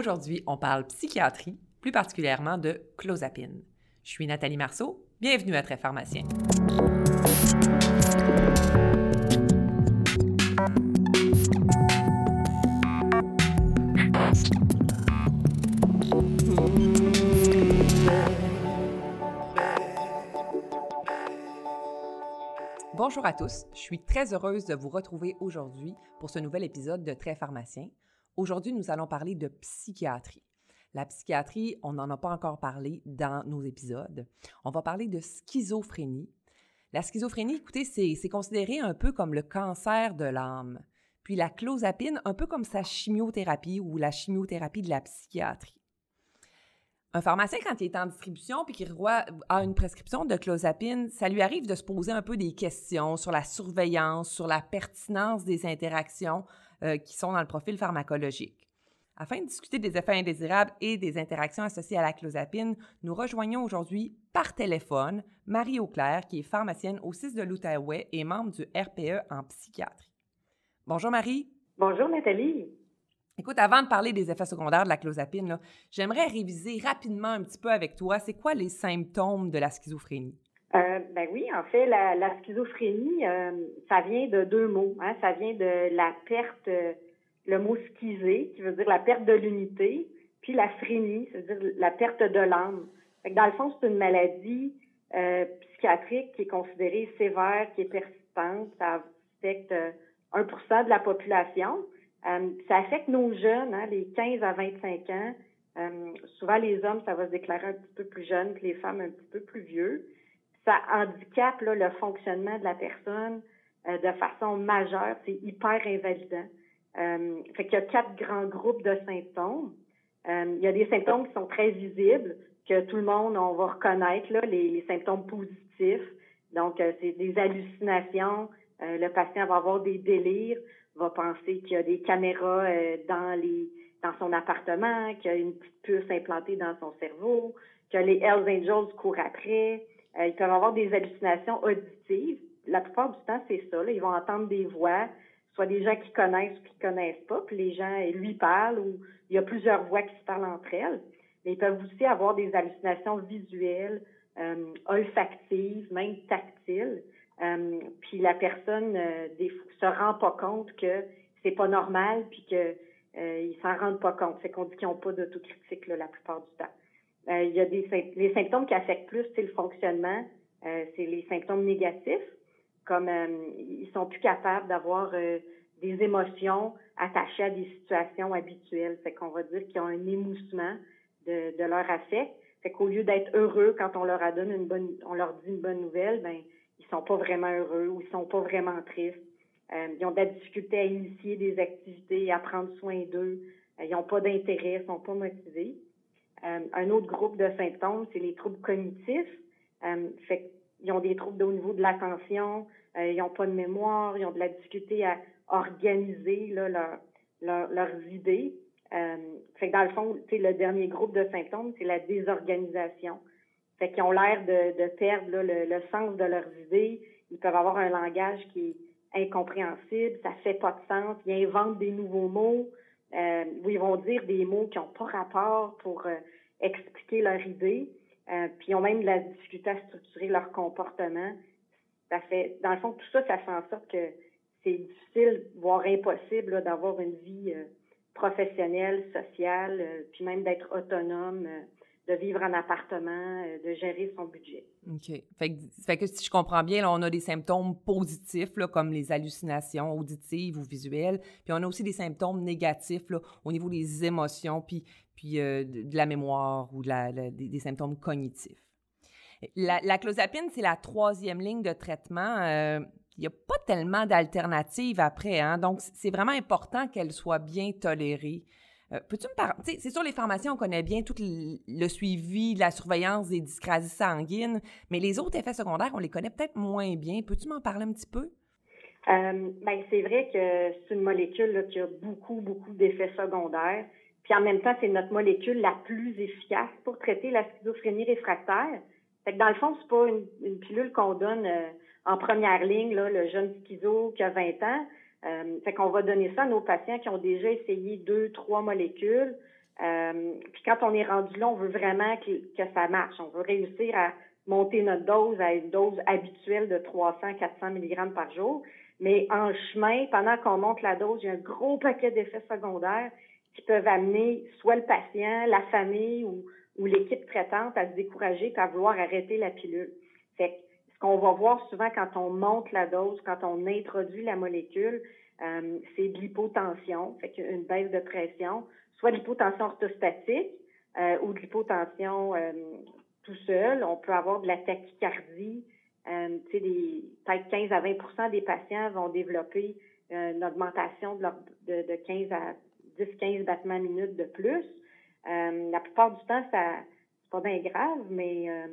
Aujourd'hui, on parle psychiatrie, plus particulièrement de clozapine. Je suis Nathalie Marceau. Bienvenue à Très Pharmacien. Bonjour à tous, je suis très heureuse de vous retrouver aujourd'hui pour ce nouvel épisode de Très Pharmacien. Aujourd'hui, nous allons parler de psychiatrie. La psychiatrie, on n'en a pas encore parlé dans nos épisodes. On va parler de schizophrénie. La schizophrénie, écoutez, c'est considéré un peu comme le cancer de l'âme. Puis la clozapine, un peu comme sa chimiothérapie ou la chimiothérapie de la psychiatrie. Un pharmacien, quand il est en distribution puis qu'il a une prescription de clozapine, ça lui arrive de se poser un peu des questions sur la surveillance, sur la pertinence des interactions euh, qui sont dans le profil pharmacologique. Afin de discuter des effets indésirables et des interactions associées à la clozapine, nous rejoignons aujourd'hui par téléphone Marie Auclair, qui est pharmacienne au 6 de l'Outaouais et membre du RPE en psychiatrie. Bonjour Marie. Bonjour Nathalie. Écoute, avant de parler des effets secondaires de la clozapine, j'aimerais réviser rapidement un petit peu avec toi, c'est quoi les symptômes de la schizophrénie? Euh, ben oui, en fait, la, schizophrénie, euh, ça vient de deux mots. Hein. Ça vient de la perte, euh, le mot schizé, qui veut dire la perte de l'unité, puis la phrénie, c'est-à-dire la perte de l'âme. Dans le fond, c'est une maladie psychiatrique qui est considérée sévère, qui est persistante. Ça affecte 1 de la population. ça affecte nos jeunes, hein, les 15 à 25 ans. souvent, les hommes, ça va se déclarer un petit peu plus jeunes que les femmes un petit peu plus vieux ça handicape le fonctionnement de la personne euh, de façon majeure. C'est hyper invalidant. Euh, fait qu'il y a quatre grands groupes de symptômes. Euh, il y a des symptômes qui sont très visibles, que tout le monde, on va reconnaître, là, les, symptômes positifs. Donc, euh, c'est des hallucinations. le patient va avoir des délires, va penser qu'il y a des caméras dans les dans son appartement, qu'il y a une petite puce implantée dans son cerveau, que les Hells Angels courent après, euh, ils peuvent avoir des hallucinations auditives. La plupart du temps, c'est ça. Ils vont entendre des voix, soit des gens qui connaissent ou qui connaissent pas, puis les gens lui parlent ou il y a plusieurs voix qui se parlent entre elles. Mais ils peuvent aussi avoir des hallucinations visuelles, euh, olfactives, même tactiles. Euh, puis la personne euh, se rend pas compte que c'est pas normal, puis que euh, ils s'en rendent pas compte. C'est qu'on dit qu'ils n'ont pas d'autocritique la plupart du temps. Euh, il y a des les symptômes qui affectent plus le fonctionnement, euh, c'est les symptômes négatifs, comme euh, ils sont plus capables d'avoir des émotions attachées à des situations habituelles. Fait qu'on va dire qu'ils ont un émoussement de, de leur affect. Fait qu'au lieu d'être heureux quand on leur a donné une bonne, on leur dit une bonne nouvelle, ben ils sont pas vraiment heureux ou ils sont pas vraiment tristes. ils ont de la difficulté à initier des activités, à prendre soin d'eux. ils n'ont pas d'intérêt, ils sont pas motivés. Euh, un autre groupe de symptômes, c'est les troubles cognitifs. Euh, fait ils ont des troubles au niveau de l'attention, euh, ils n'ont pas de mémoire, ils ont de la difficulté à organiser là, leur, leurs idées. Fait que dans le fond, le dernier groupe de symptômes, c'est la désorganisation. Fait qu'ils ont l'air de, perdre le, le, sens de leurs idées. Ils peuvent avoir un langage qui est incompréhensible, ça fait pas de sens. Ils inventent des nouveaux mots euh, où ils vont dire des mots qui n'ont pas rapport pour euh, expliquer leur idée, euh, puis ils ont même de la difficulté à structurer leur comportement. Ça fait, dans le fond, tout ça, ça fait en sorte que c'est difficile, voire impossible, d'avoir une vie professionnelle, sociale, puis même d'être autonome de vivre en appartement, euh, de gérer son budget. OK. Fait que, si je comprends bien, on a des symptômes positifs, comme les hallucinations auditives ou visuelles, puis on a aussi des symptômes négatifs au niveau des émotions, puis, euh, de la mémoire ou des, symptômes cognitifs. La, la clozapine, c'est la troisième ligne de traitement. Euh, il n'y a pas tellement d'alternatives après, hein? donc c'est vraiment important qu'elle soit bien tolérée. Euh, peux-tu me parler? C'est sûr, les pharmaciens, on connaît bien tout le, suivi, la surveillance des dyscrasies sanguines, mais les autres effets secondaires, on les connaît peut-être moins bien. Peux-tu m'en parler un petit peu? Euh, ben, c'est vrai que c'est une molécule qui a beaucoup, beaucoup d'effets secondaires. Puis en même temps, c'est notre molécule la plus efficace pour traiter la schizophrénie réfractaire. Fait que dans le fond, c'est pas une, pilule qu'on donne euh, en première ligne, là, le jeune schizo qui a 20 ans. Euh, fait qu'on va donner ça à nos patients qui ont déjà essayé deux, trois molécules, puis quand on est rendu là, on veut vraiment que, que ça marche. On veut réussir à monter notre dose à une dose habituelle de 300-400 mg par jour. Mais en chemin, pendant qu'on monte la dose, il y a un gros paquet d'effets secondaires qui peuvent amener soit le patient, la famille ou, ou l'équipe traitante à se décourager et à vouloir arrêter la pilule. Fait ce qu'on va voir souvent quand on monte la dose, quand on introduit la molécule, euh, c'est de l'hypotension, une baisse de pression, soit l'hypotension orthostatique euh, ou de l'hypotension euh, tout seul. On peut avoir de la tachycardie. Des, peut-être 15 à 20% des patients vont développer une augmentation de, de, de 15 à 10-15 battements minutes de plus. La plupart du temps, ça pas bien grave, mais euh,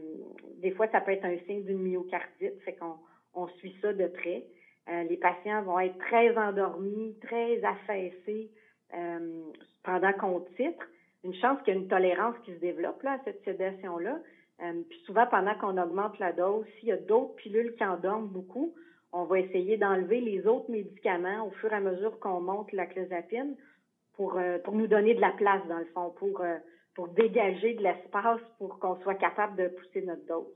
des fois, ça peut être un signe d'une myocardite, fait qu'on on suit ça de près. Euh, les patients vont être très endormis, très affaissés pendant qu'on titre. Une chance qu'il y a une tolérance qui se développe là, à cette sédation-là. puis souvent, pendant qu'on augmente la dose, s'il y a d'autres pilules qui endorment beaucoup, on va essayer d'enlever les autres médicaments au fur et à mesure qu'on monte la clozapine pour, euh, pour nous donner de la place, dans le fond, pour, euh, pour dégager de l'espace pour qu'on soit capable de pousser notre dose.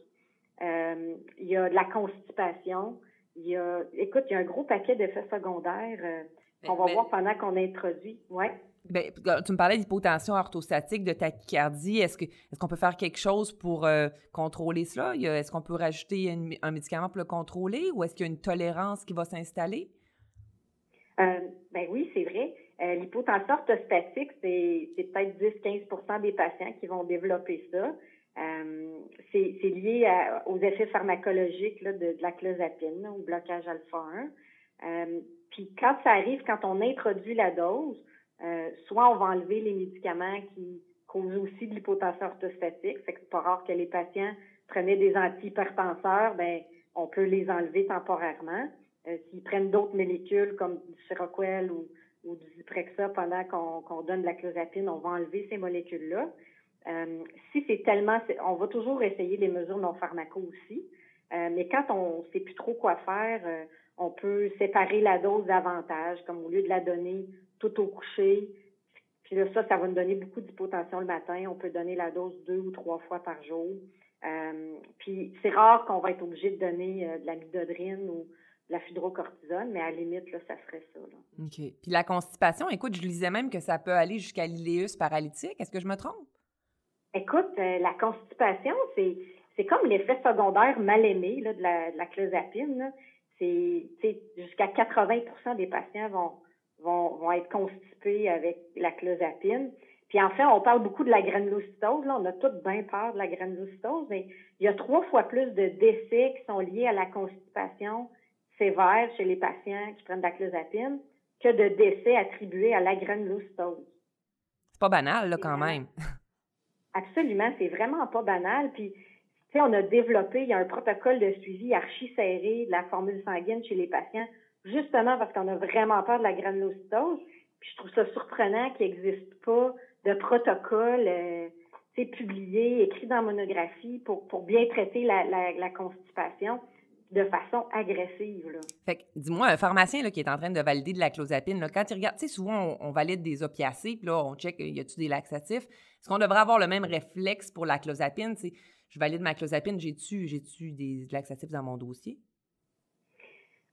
Euh, il y a de la constipation. Il y a, écoute, il y a un gros paquet d'effets secondaires qu'on va voir pendant qu'on introduit. Ouais. Ben, tu me parlais d'hypotension orthostatique, de tachycardie. Est-ce que est-ce qu'on peut faire quelque chose pour contrôler cela? Est-ce qu'on peut rajouter un médicament pour le contrôler ou est-ce qu'il y a une tolérance qui va s'installer? Euh, ben oui, c'est vrai. Euh, l'hypotension orthostatique, c'est, peut-être 10-15% des patients qui vont développer ça. Euh, c'est, lié aux effets pharmacologiques de, la clozapine, au blocage alpha-1. Euh, puis quand ça arrive, quand on introduit la dose, soit on va enlever les médicaments qui causent aussi de l'hypotension orthostatique, c'est pas rare que les patients prenaient des antihypertenseurs, ben on peut les enlever temporairement. s'ils prennent d'autres molécules comme du Seroquel ou ou du Zyprexa pendant qu'on donne de la clozapine, on va enlever ces molécules-là. Euh, si c'est tellement, on va toujours essayer les mesures non pharmaco aussi, euh, mais quand on sait plus trop quoi faire, euh, on peut séparer la dose davantage, comme au lieu de la donner tout au coucher, puis là, ça, ça va nous donner beaucoup d'hypotension le matin. On peut donner la dose deux ou trois fois par jour. puis c'est rare qu'on va être obligé de donner de la midodrine ou la fudrocortisone, mais à la limite, là, ça serait ça. Là. OK. Puis la constipation, écoute, je lisais même que ça peut aller jusqu'à l'iléus paralytique. Est-ce que je me trompe? Écoute, euh, la constipation, c'est, c'est comme l'effet secondaire mal aimé là, de, la, de la clozapine. C'est, jusqu'à 80% des patients vont, vont, vont être constipés avec la clozapine. Puis en fait, on parle beaucoup de la granulocytose. Là, on a toutes bien peur de la granulocytose, mais il y a trois fois plus de décès qui sont liés à la constipation sévère chez les patients qui prennent de la clozapine que de décès attribués à la granulocitose. C'est pas banal, là, quand même. Absolument, c'est vraiment pas banal. Puis, tu sais, on a développé, il y a un protocole de suivi archi serré de la formule sanguine chez les patients, justement parce qu'on a vraiment peur de la granulocitose. Puis, je trouve ça surprenant qu'il n'existe pas de protocole euh, publié, écrit dans monographie pour, pour bien traiter la, la, la constipation de façon agressive. Là. Fait que, dis-moi, un pharmacien là, qui est en train de valider de la clozapine, là, quand il regarde, tu sais, souvent, on, valide des opiacés, puis là, on check, y a-tu des laxatifs? Est-ce qu'on devrait avoir le même réflexe pour la clozapine? Tu je valide ma clozapine, j'ai-tu, j'ai-tu des laxatifs dans mon dossier?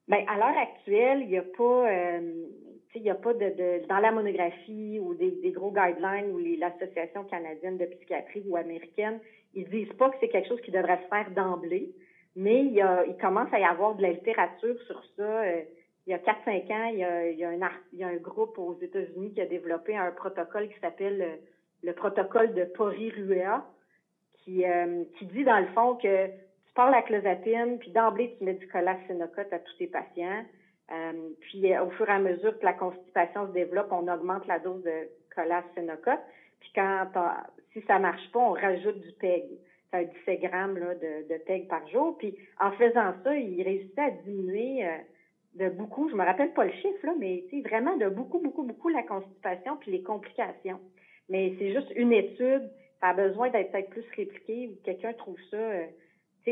Bien, à l'heure actuelle, il n'y a pas, euh, il y a pas de, de, dans la monographie ou des, des gros guidelines ou l'Association canadienne de psychiatrie ou américaine, ils disent pas que c'est quelque chose qui devrait se faire d'emblée. Mais il, y a, il commence à y avoir de la littérature sur ça. Euh, il y a 4-5 ans, il y a, il, y a un, il y a un groupe aux États-Unis qui a développé un protocole qui s'appelle le, le, protocole de Pori-Ruea, qui, euh, qui dit dans le fond que tu parles la clozapine, puis d'emblée tu mets du colacénocote à tous tes patients. Euh, puis au fur et à mesure que la constipation se développe, on augmente la dose de colacénocote. Puis quand si ça marche pas, on rajoute du PEG un 17 grammes là, de, de PEG par jour. Puis en faisant ça, il réussissait à diminuer euh, de beaucoup, je me rappelle pas le chiffre, là, mais vraiment de beaucoup, beaucoup, beaucoup la constipation puis les complications. Mais c'est juste une étude, ça a besoin d'être peut-être plus répliqué ou quelqu'un trouve ça euh,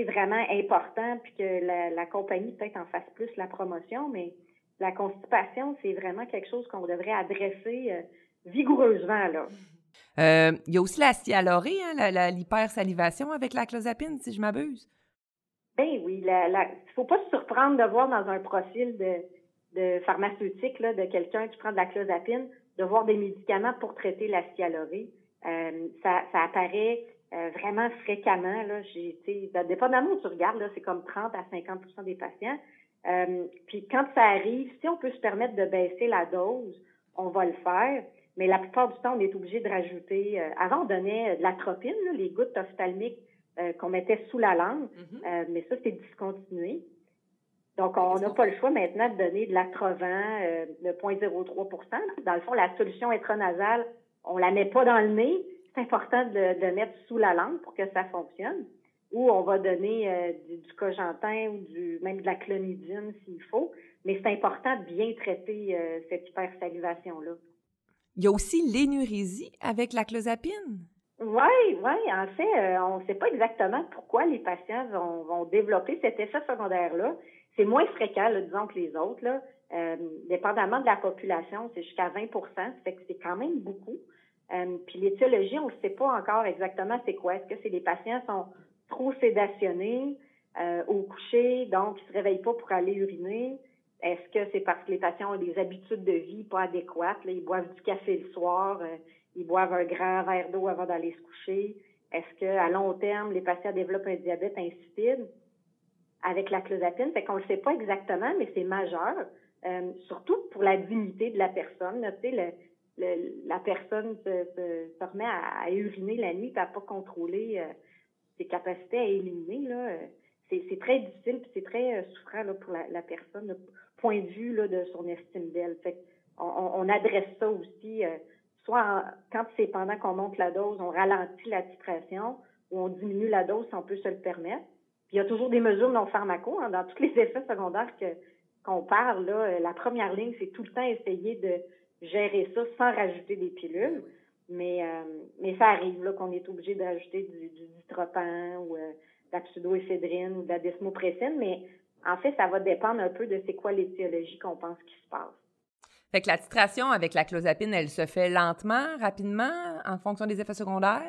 vraiment important puis que la, la compagnie peut-être en fasse plus la promotion, mais la constipation, c'est vraiment quelque chose qu'on devrait adresser euh, vigoureusement là. Euh, il y a aussi la sialorée, hein, l'hypersalivation avec la clozapine, si je m'abuse. Ben oui, il ne faut pas se surprendre de voir dans un profil de, de pharmaceutique là, de quelqu'un qui prend de la clozapine, de voir des médicaments pour traiter la sialorée. Euh, ça, ça apparaît euh, vraiment fréquemment. Là, j'ai, dépendamment où tu regardes, c'est comme 30 à 50% des patients. Puis quand ça arrive, si on peut se permettre de baisser la dose, on va le faire. Mais la plupart du temps, on est obligé de rajouter. Euh, avant, on donnait de l'atropine, les gouttes ophtalmiques euh, qu'on mettait sous la langue, mm-hmm. mais ça, c'est discontinué. Donc, on n'a pas le choix maintenant de donner de l'atrovent de 0,03% Dans le fond, la solution intranasale, on la met pas dans le nez. C'est important de, de mettre sous la langue pour que ça fonctionne ou on va donner euh, du, du, cogentin ou du même de la clonidine s'il faut. Mais c'est important de bien traiter euh, cette hypersalivation-là. Il y a aussi l'énurésie avec la clozapine. Oui, oui. En fait, euh, on ne sait pas exactement pourquoi les patients vont, développer cet effet secondaire-là. C'est moins fréquent, disons, que les autres. Là. dépendamment de la population, c'est jusqu'à 20 ça fait que c'est quand même beaucoup. puis l'étiologie, on ne sait pas encore exactement c'est quoi. Est-ce que c'est les patients sont trop sédationnés euh, au coucher, donc ils se réveillent pas pour aller uriner? Est-ce que c'est parce que les patients ont des habitudes de vie pas adéquates? Ils boivent du café le soir, euh, ils boivent un grand verre d'eau avant d'aller se coucher? Est-ce qu'à long terme, les patients développent un diabète insipide avec la clozapine? Fait qu'on ne le sait pas exactement, mais c'est majeur, euh, surtout pour la dignité de la personne. La personne se, remet à, uriner la nuit, à pas contrôler ses capacités à éliminer, euh, c'est très difficile puis c'est très euh, souffrant pour la personne, point de vue là, de son estime d'elle. Fait on, on, adresse ça aussi, euh, soit quand c'est pendant qu'on monte la dose, on ralentit la titration ou on diminue la dose si on peut se le permettre. Puis il y a toujours des mesures non pharmaco hein, dans tous les effets secondaires qu'on parle. Là, la première ligne, c'est tout le temps essayer de gérer ça sans rajouter des pilules. Mais, euh, mais ça arrive là, qu'on est obligé d'ajouter du, du ou euh, de la pseudoéphédrine ou de la desmopressine, mais en fait, ça va dépendre un peu de c'est quoi l'étiologie qu'on pense qui se passe. Fait que la titration avec la clozapine, elle se fait lentement, rapidement, en fonction des effets secondaires?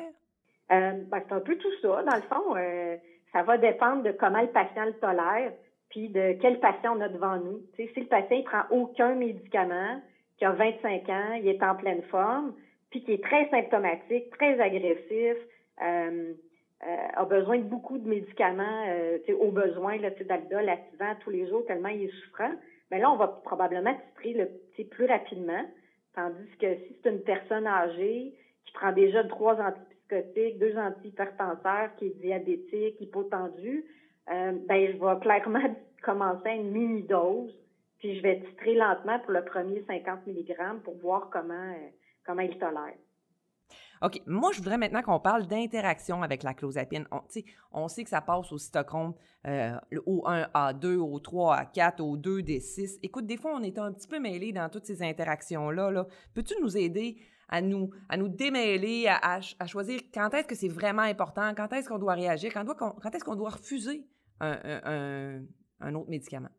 Euh, ben, c'est un peu tout ça. Dans le fond, euh, ça va dépendre de comment le patient le tolère, puis de quel patient on a devant nous. si le patient ne prend aucun médicament, qui a 25 ans, il est en pleine forme, puis qui est très symptomatique, très agressif, euh, a besoin de beaucoup de médicaments, euh, au besoin, là, d'aldol, tous les jours, tellement il est souffrant, mais là, on va probablement titrer le plus rapidement. Tandis que si c'est une personne âgée qui prend déjà trois antipsychotiques, deux antihypertenseurs, qui est diabétique, hypotendu, euh, ben je vais clairement commencer à une mini-dose, puis je vais titrer lentement pour le premier 50 mg pour voir comment euh, comment il tolère. OK. Moi, je voudrais maintenant qu'on parle d'interaction avec la clozapine. On, sait que ça passe au cytochrome euh, au 1, A2, au 3, A4, au 2, D6. Écoute, des fois, on est un petit peu mêlés dans toutes ces interactions-là. -là, Peux-tu nous aider à nous, à nous démêler, à, choisir quand est-ce que c'est vraiment important, quand est-ce qu'on doit réagir, quand, est-ce qu'on doit refuser un, autre médicament?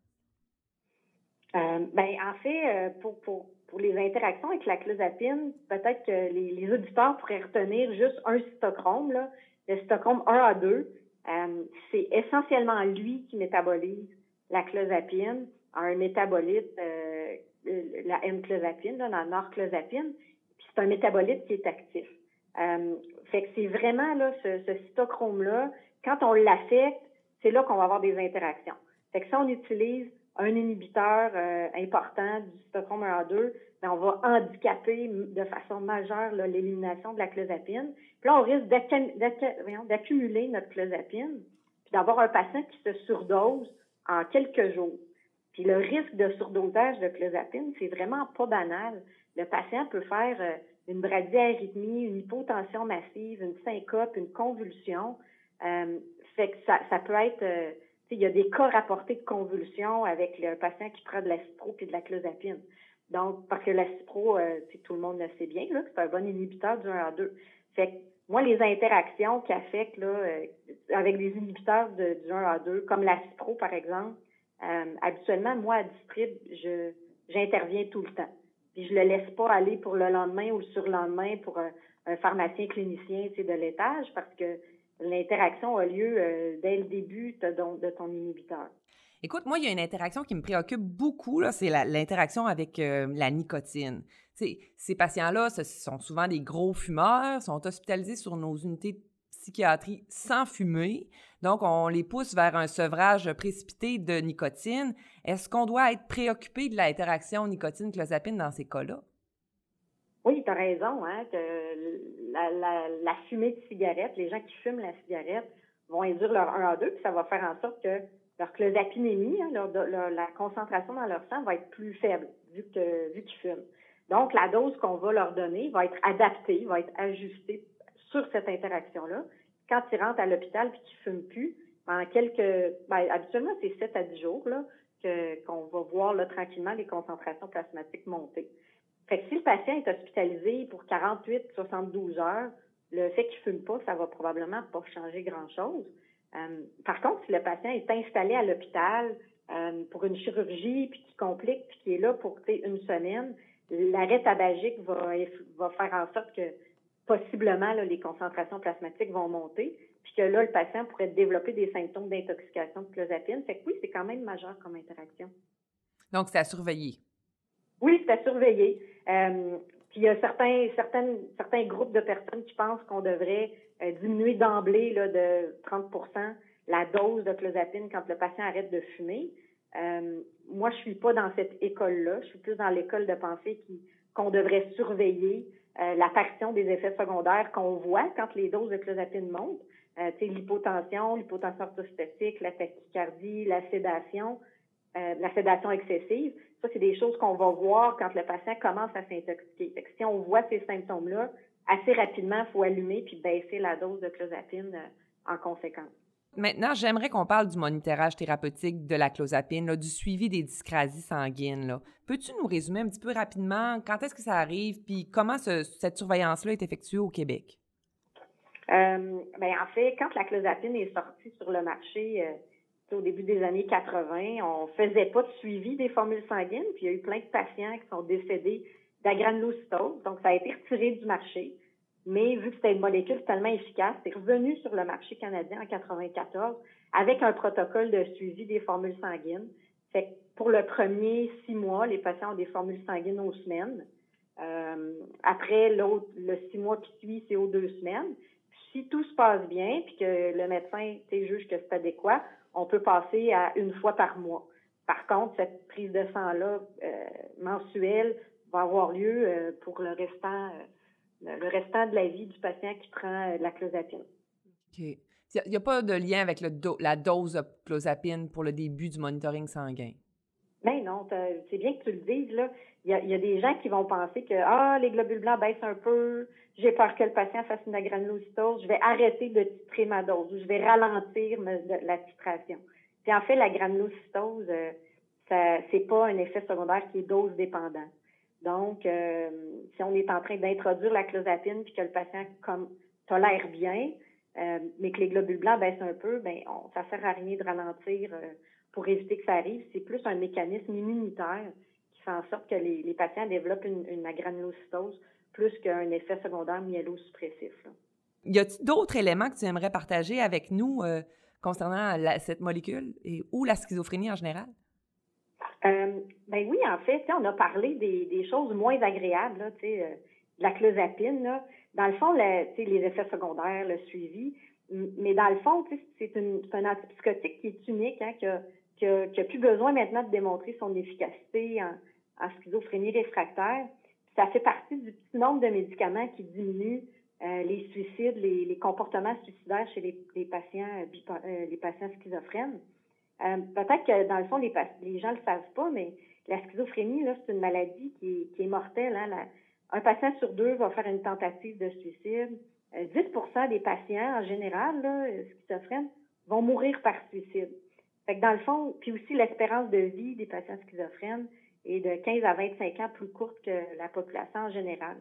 Euh, ben, en fait, euh, pour pour les interactions avec la clozapine, peut-être que les, auditeurs pourraient retenir juste un cytochrome, là, le cytochrome 1A2. Euh, c'est essentiellement lui qui métabolise la clozapine un métabolite, euh, la N-clozapine, la norclozapine, puis c'est un métabolite qui est actif. Euh, fait que c'est vraiment là, ce, ce cytochrome-là, quand on l'affecte, c'est là qu'on va avoir des interactions. Fait que si on utilise un inhibiteur euh, important du cytochrome 1A2, ben, on va handicaper de façon majeure l'élimination de la clozapine. Puis là, on risque d'accumuler notre clozapine, puis d'avoir un patient qui se surdose en quelques jours. Puis le risque de surdosage de clozapine, c'est vraiment pas banal. Le patient peut faire euh, une bradyarrhythmie, une hypotension massive, une syncope, une convulsion. Euh, fait que ça, ça peut être il y a des cas rapportés de convulsions avec le patient qui prend de la cipro puis de la clozapine. Donc, parce que la cipro, euh, tout le monde le sait bien, c'est un bon inhibiteur du 1 à 2. Fait que, moi, les interactions qui affectent là, euh, avec des inhibiteurs du 1 à 2, comme la cipro, par exemple, euh, habituellement, moi, à Distrib, je j'interviens tout le temps. Puis je le laisse pas aller pour le lendemain ou le surlendemain pour un pharmacien clinicien de l'étage parce que l'interaction a lieu euh, dès le début de, ton inhibiteur. Écoute, moi, il y a une interaction qui me préoccupe beaucoup, c'est l'interaction avec euh, la nicotine. ces patients-là, ce sont souvent des gros fumeurs, sont hospitalisés sur nos unités de psychiatrie sans fumer. Donc, on les pousse vers un sevrage précipité de nicotine. Est-ce qu'on doit être préoccupé de l'interaction nicotine-clozapine dans ces cas-là? Oui, tu as raison, hein, que la, fumée de cigarette, les gens qui fument la cigarette vont induire leur 1 à 2, puis ça va faire en sorte que leur clozapinémie, hein, la concentration dans leur sang va être plus faible vu que vu qu'ils fument. Donc, la dose qu'on va leur donner va être adaptée, va être ajustée sur cette interaction-là. Quand ils rentrent à l'hôpital puis qu'ils fument plus, en quelques, ben, habituellement c'est 7 à 10 jours là qu'on va voir là, tranquillement les concentrations plasmatiques monter. Fait que si le patient est hospitalisé pour 48, 72 heures, le fait qu'il fume pas, ça va probablement pas changer grand-chose. Euh, par contre, si le patient est installé à l'hôpital euh, pour une chirurgie, puis qui complique, puis qui est là pour une semaine, l'arrêt tabagique va, va faire en sorte que possiblement les concentrations plasmatiques vont monter, puis que là, le patient pourrait développer des symptômes d'intoxication de clozapine. Fait que oui, c'est quand même majeur comme interaction. Donc, c'est à surveiller. Oui, c'est à surveiller. Euh, puis il y a certains, certaines, certains groupes de personnes qui pensent qu'on devrait euh, diminuer d'emblée là, de 30% la dose de clozapine quand le patient arrête de fumer. Euh, moi, je suis pas dans cette école-là. Je suis plus dans l'école de pensée qui qu'on devrait surveiller euh, l'apparition des effets secondaires qu'on voit quand les doses de clozapine montent. Euh, l'hypotension, l'hypotension orthostatique, la tachycardie, la sédation, euh, la sédation excessive. Ça, c'est des choses qu'on va voir quand le patient commence à s'intoxiquer. Si on voit ces symptômes-là, assez rapidement, il faut allumer puis baisser la dose de clozapine euh, en conséquence. Maintenant, j'aimerais qu'on parle du monitorage thérapeutique de la clozapine, du suivi des dyscrasies sanguines. Peux-tu nous résumer un petit peu rapidement quand est-ce que ça arrive, puis comment cette surveillance-là est effectuée au Québec? Euh, ben, en fait, quand la clozapine est sortie sur le marché au début des années 80, on faisait pas de suivi des formules sanguines, puis il y a eu plein de patients qui sont décédés d'agranulocytose, donc ça a été retiré du marché. Mais vu que c'était une molécule tellement efficace, c'est revenu sur le marché canadien en 94 avec un protocole de suivi des formules sanguines. Fait que pour le premier six mois, les patients ont des formules sanguines aux semaines. Euh, après, l'autre, le six mois qui suit, c'est aux deux semaines. si tout se passe bien, puis que le médecin juge que c'est adéquat, on peut passer à une fois par mois. Par contre, cette prise de sang-là euh, mensuelle va avoir lieu euh, pour le restant le restant de la vie du patient qui prend euh, la clozapine. OK. Il n'y a, pas de lien avec la dose de clozapine pour le début du monitoring sanguin? Ben non, c'est bien que tu le dises. Là. Il, y a, des gens qui vont penser que ah, les globules blancs baissent un peu, j'ai peur que le patient fasse une agranulocytose, je vais arrêter de titrer ma dose ou je vais ralentir la titration. Puis en fait, la granulocytose, euh, ce c'est pas un effet secondaire qui est dose dépendant. Donc, euh, si on est en train d'introduire la clozapine puis que le patient comme tolère bien, euh, mais que les globules blancs baissent un peu, ben on, ça sert à rien de ralentir euh, pour éviter que ça arrive. C'est plus un mécanisme immunitaire qui fait en sorte que les, patients développent une, une agranulocytose plus qu'un effet secondaire myélosuppressif. Là. Y a-t-il d'autres éléments que tu aimerais partager avec nous concernant cette molécule et ou la schizophrénie en général? Euh, ben oui, en fait, on a parlé des, des choses moins agréables, là, euh, la clozapine. Là. Dans le fond, les effets secondaires, le suivi, mais dans le fond, c'est un antipsychotique qui est unique, hein, qui, a, qui, a, qui a plus besoin maintenant de démontrer son efficacité en, schizophrénie réfractaire. Ça fait partie du petit nombre de médicaments qui diminuent euh, les suicides, les, comportements suicidaires chez les, euh, les patients schizophrènes. Euh, peut-être que dans le fond, les, gens le savent pas, mais la schizophrénie, c'est une maladie qui est, mortelle. Hein, un patient sur deux va faire une tentative de suicide. 10% euh, des patients, en général, schizophrènes, vont mourir par suicide. Fait que dans le fond, puis aussi l'espérance de vie des patients schizophrènes est de 15 à 25 ans plus courte que la population en général.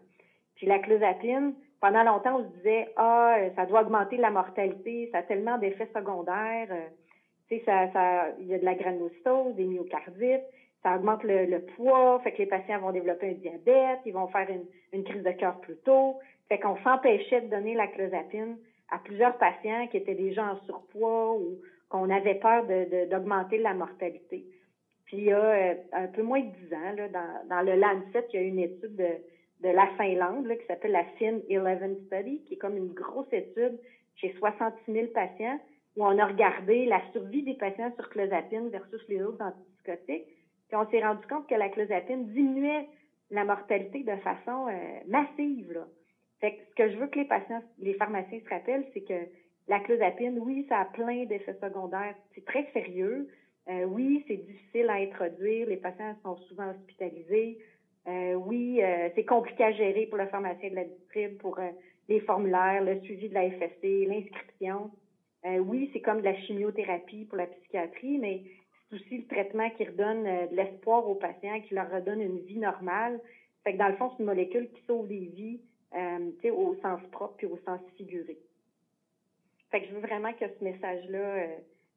Puis la clozapine, pendant longtemps, on se disait, ah, ça doit augmenter la mortalité, ça a tellement d'effets secondaires. Euh, ça, ça, il y a de la granulocytose, des myocardites, ça augmente le, poids, fait que les patients vont développer un diabète, ils vont faire une, crise de cœur plus tôt. Fait qu'on s'empêchait de donner la clozapine à plusieurs patients qui étaient déjà en surpoids ou qu'on avait peur d'augmenter de, la mortalité. Puis il y a euh, un peu moins de 10 ans, là, dans, dans le Lancet, il y a une étude de, de la Finlande là, qui s'appelle la FIN 11 Study, qui est comme une grosse étude chez 66 000 patients où on a regardé la survie des patients sur clozapine versus les autres antipsychotiques. Puis on s'est rendu compte que la clozapine diminuait la mortalité de façon euh, massive. Là. Fait que ce que je veux que les patients, les pharmaciens se rappellent, c'est que la clozapine, oui, ça a plein d'effets secondaires. C'est très sérieux. Euh, oui, c'est difficile à introduire. Les patients sont souvent hospitalisés. Euh, oui, euh, c'est compliqué à gérer pour le pharmacien de la distrib, pour les formulaires, le suivi de la FSC, l'inscription. oui, c'est comme de la chimiothérapie pour la psychiatrie, mais c'est aussi le traitement qui redonne de l'espoir aux patients, qui leur redonne une vie normale. Fait que dans le fond, c'est une molécule qui sauve des vies, au sens propre puis au sens figuré. Fait que je veux vraiment que ce message-là euh,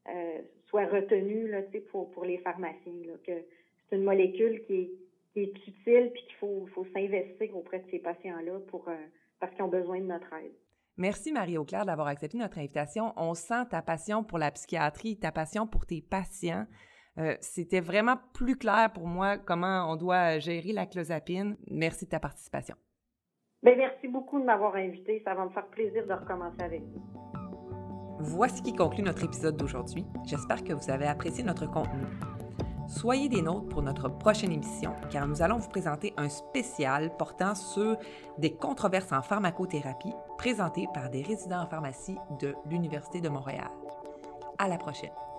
euh, soit retenu là, pour, pour les pharmaciens, là, que c'est une molécule qui est, qui est utile puis qu'il faut, faut s'investir auprès de ces patients-là pour euh, parce qu'ils ont besoin de notre aide. Merci Marie-Auclair d'avoir accepté notre invitation. On sent ta passion pour la psychiatrie, ta passion pour tes patients. Euh, C'était vraiment plus clair pour moi comment on doit gérer la clozapine. Merci de ta participation. Bien, merci beaucoup de m'avoir invité. Ça va me faire plaisir de recommencer avec vous. Voici qui conclut notre épisode d'aujourd'hui. J'espère que vous avez apprécié notre contenu. Soyez des nôtres pour notre prochaine émission, car nous allons vous présenter un spécial portant sur des controverses en pharmacothérapie présenté par des résidents en pharmacie de l'Université de Montréal. À la prochaine!